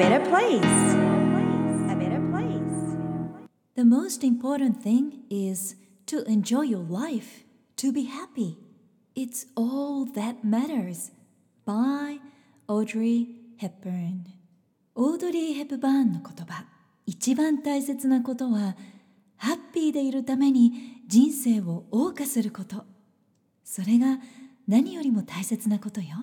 better place. A better place. The most important thing is to enjoy your life, to be happy. It's all that matters. By Audrey Hepburn オードリー・ヘプバーンの言葉一番大切なことはハッピーでいるために人生を謳歌することそれが何よりも大切なことよ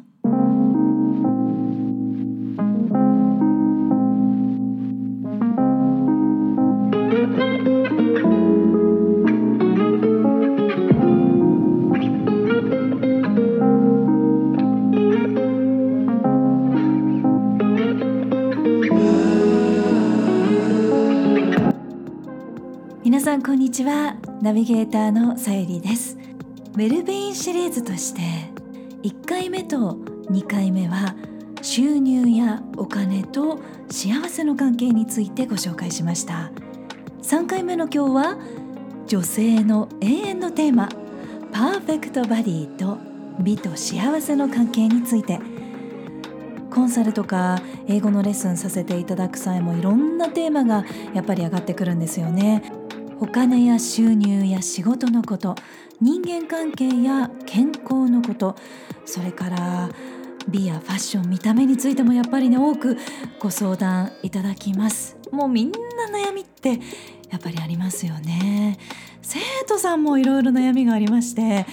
皆さんこんにちは。ナビゲーターのさゆりです。ウェルビーンシリーズとして1回目と2回目は収入やお金と幸せの関係についてご紹介しました。3回目の今日は女性の永遠のテーマパーフェクトバディと美と幸せの関係について。コンサルとか英語のレッスンさせていただく際もいろんなテーマがやっぱり上がってくるんですよね。お金や収入や仕事のこと人間関係や健康のことそれから美やファッション見た目についてもやっぱりね多くご相談いただきます。もうみんな悩みってやっぱりありますよね。生徒さんもいろいろ悩みがありまして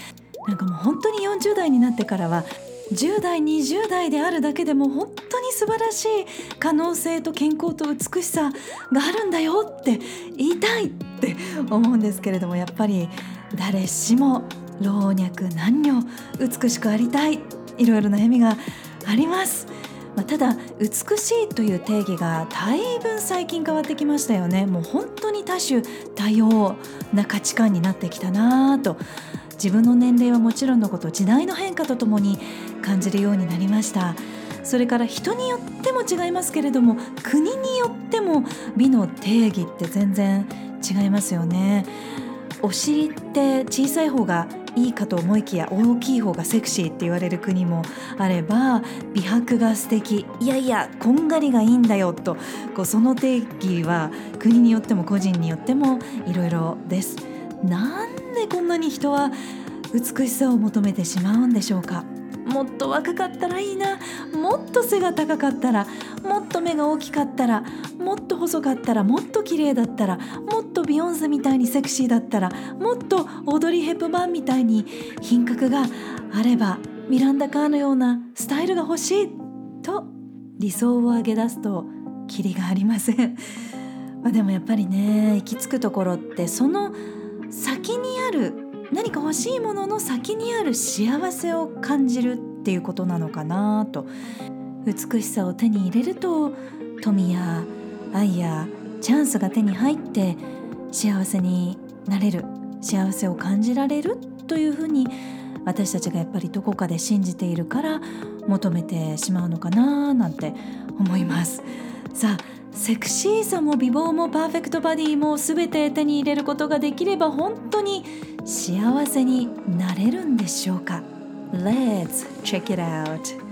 なんかもう本当に40代になってからは10代20代であるだけでも本当に素晴らしい可能性と健康と美しさがあるんだよって言いたいって思うんですけれどもやっぱり誰しも老若男女美しくありたい。いろいろ悩みがあります。まあ、ただ美しいという定義がだいぶ最近変わってきましたよね。もう本当に多種多様な価値観になってきたなぁと。自分の年齢はもちろんのこと時代の変化とともに感じるようになりました。それから人によっても違いますけれども国によっても美の定義って全然違いますよね。お尻って小さい方がいいかと思いきや大きい方がセクシーって言われる国もあれば美白が素敵いやいやこんがりがいいんだよとこうその定義は国によっても個人によってもいろいろです。なんでこんなに人は美しさを求めてしまうんでしょうか？もっと若かったらいいなもっと背が高かったらもっと目が大きかったらもっと細かったらもっと綺麗だったらもっとビヨンセみたいにセクシーだったらもっとオードリー・ヘプバーンみたいに品格があればミランダ・カーのようなスタイルが欲しいと理想を挙げ出すとキリがありません。ま、でもやっぱりね行き着くところってその先にある何か欲しいものの先にある幸せを感じるっていうことなのかなと美しさを手に入れると富や愛やチャンスが手に入って幸せになれる幸せを感じられるというふうに私たちがやっぱりどこかで信じているから求めてしまうのかななんて思います。さあセクシーさも美貌もパーフェクトバディも全て手に入れることができれば本当に幸せになれるんでしょうか？Let's check it out.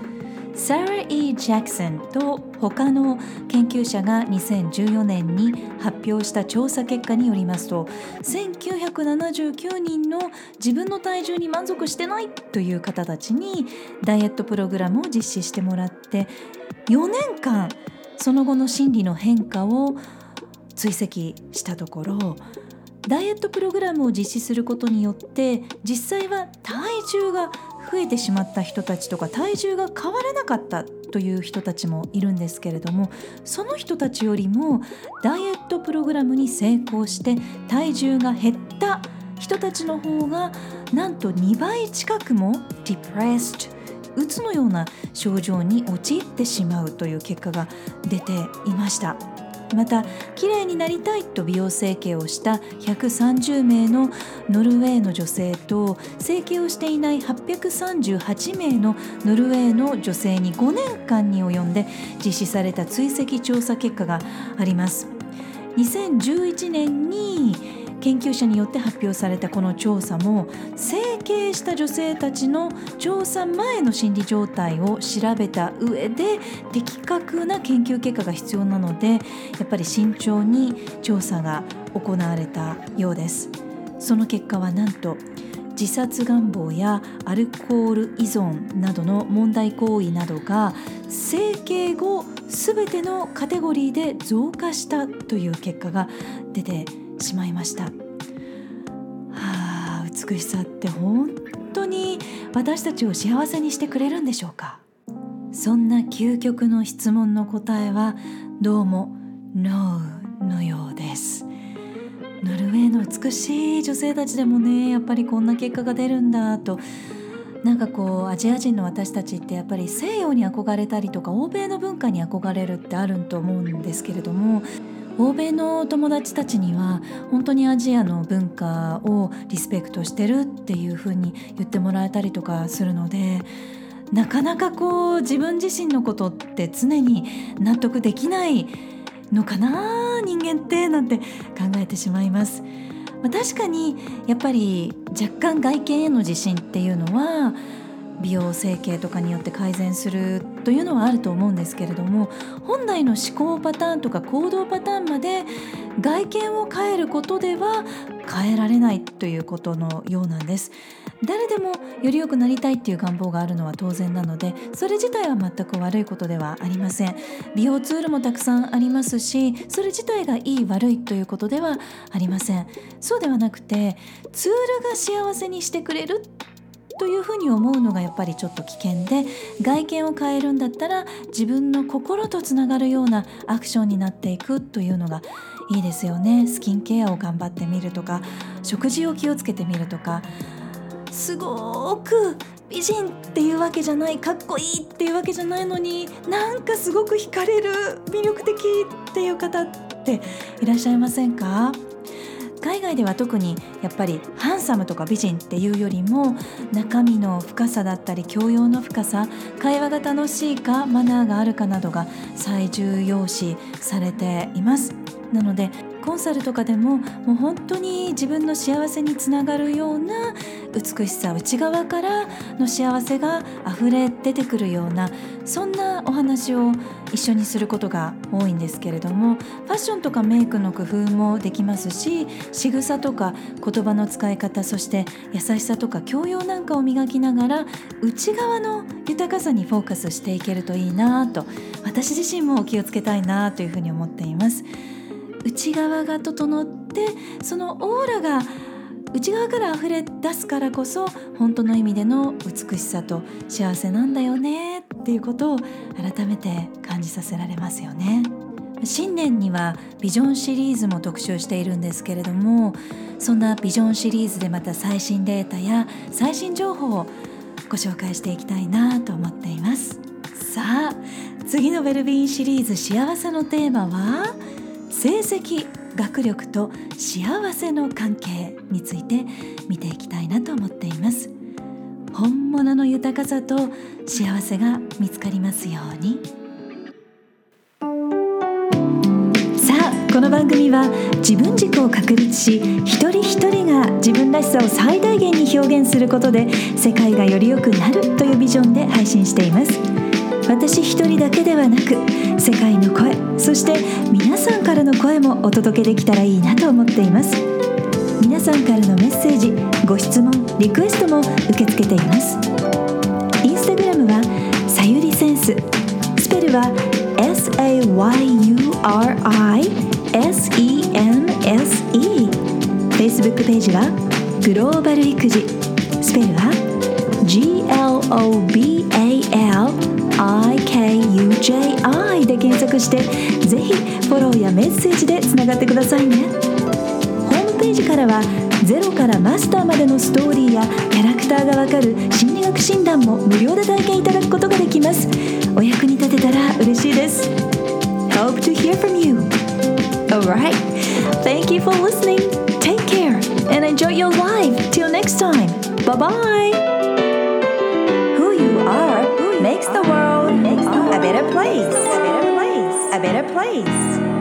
サラ・イー・ジャクソンと他の研究者が2014年に発表した調査結果によりますと1979人の自分の体重に満足してないという方たちにダイエットプログラムを実施してもらって4年間その後の心理の変化を追跡したところダイエットプログラムを実施することによって実際は体重が増えてしまった人たちとか体重が変わらなかったという人たちもいるんですけれどもその人たちよりもダイエットプログラムに成功して体重が減った人たちの方がなんと2倍近くも depressed うつのような症状に陥ってしまうという結果が出ていました。また綺麗になりたいと美容整形をした130名のノルウェーの女性と整形をしていない838名のノルウェーの女性に5年間に及んで実施された追跡調査結果があります。2011年に研究者によって発表されたこの調査も整形した女性たちの調査前の心理状態を調べた上で的確な研究結果が必要なのでやっぱり慎重に調査が行われたようです。その結果はなんと自殺願望やアルコール依存などの問題行為などが整形後すべてのカテゴリーで増加したという結果が出てしまいました。はあ、美しさって本当に私たちを幸せにしてくれるんでしょうか？そんな究極の質問の答えはどうも NO のようです。ノルウェーの美しい女性たちでもねやっぱりこんな結果が出るんだとなんかこうアジア人の私たちってやっぱり西洋に憧れたりとか欧米の文化に憧れるってあると思うんですけれども欧米の友達たちには本当にアジアの文化をリスペクトしてるっていう風に言ってもらえたりとかするのでなかなかこう自分自身のことって常に納得できないのかな人間ってなんて考えてしまいます。確かにやっぱり若干外見への自信っていうのは美容整形とかによって改善するというのはあると思うんですけれども本来の思考パターンとか行動パターンまで外見を変えることでは変えられないということのようなんです。誰でもより良くなりたいっていう願望があるのは当然なのでそれ自体は全く悪いことではありません。美容ツールもたくさんありますしそれ自体がいい悪いということではありません。そうではなくてツールが幸せにしてくれるというふうに思うのがやっぱりちょっと危険で外見を変えるんだったら自分の心とつながるようなアクションになっていくというのがいいですよね。スキンケアを頑張ってみるとか食事を気をつけてみるとかすごく美人っていうわけじゃないかっこいいっていうわけじゃないのになんかすごく惹かれる魅力的っていう方っていらっしゃいませんか？海外では特にやっぱりハンサムとか美人っていうよりも中身の深さだったり教養の深さ会話が楽しいかマナーがあるかなどが最重要視されています。なのでコンサルとかでももう本当に自分の幸せにつながるような美しさ内側からの幸せが溢れ出てくるようなそんなお話を一緒にすることが多いんですけれどもファッションとかメイクの工夫もできますし仕草とか言葉の使い方そして優しさとか教養なんかを磨きながら内側の豊かさにフォーカスしていけるといいなと私自身も気をつけたいなというふうに思っています。内側が整ってそのオーラが内側から溢れ出すからこそ本当の意味での美しさと幸せなんだよねっていうことを改めて感じさせられますよね。新年にはビジョンシリーズも特集しているんですけれどもそんなビジョンシリーズでまた最新データや最新情報をご紹介していきたいなと思っていますさあ次のウェルビーンシリーズ幸せのテーマは？成績学力と幸せの関係について見ていきたいなと思っています。本物の豊かさと幸せが見つかりますように。さあこの番組は自分軸を確立し一人一人が自分らしさを最大限に表現することで世界がより良くなるというビジョンで配信しています。私一人だけではなく世界の声そして皆さんからの声もお届けできたらいいなと思っています。皆さんからのメッセージご質問リクエストも受け付けています。インスタグラムはさゆりセンス。スペルは SAYURISENSE Facebook ページはグローバル育児。スペルは GLOBAL IKUJI で検索してぜひフォローやメッセージでつながってくださいね。ホームページからはゼロからマスターまでのストーリーやキャラクターがわかる心理学診断も無料で体験いただくことができます。お役に立てたら嬉しいです。Hope to hear from you. Alright. Thank you for listening. Take care and enjoy your life. Till next time. Bye bye better place. A better place. A better place.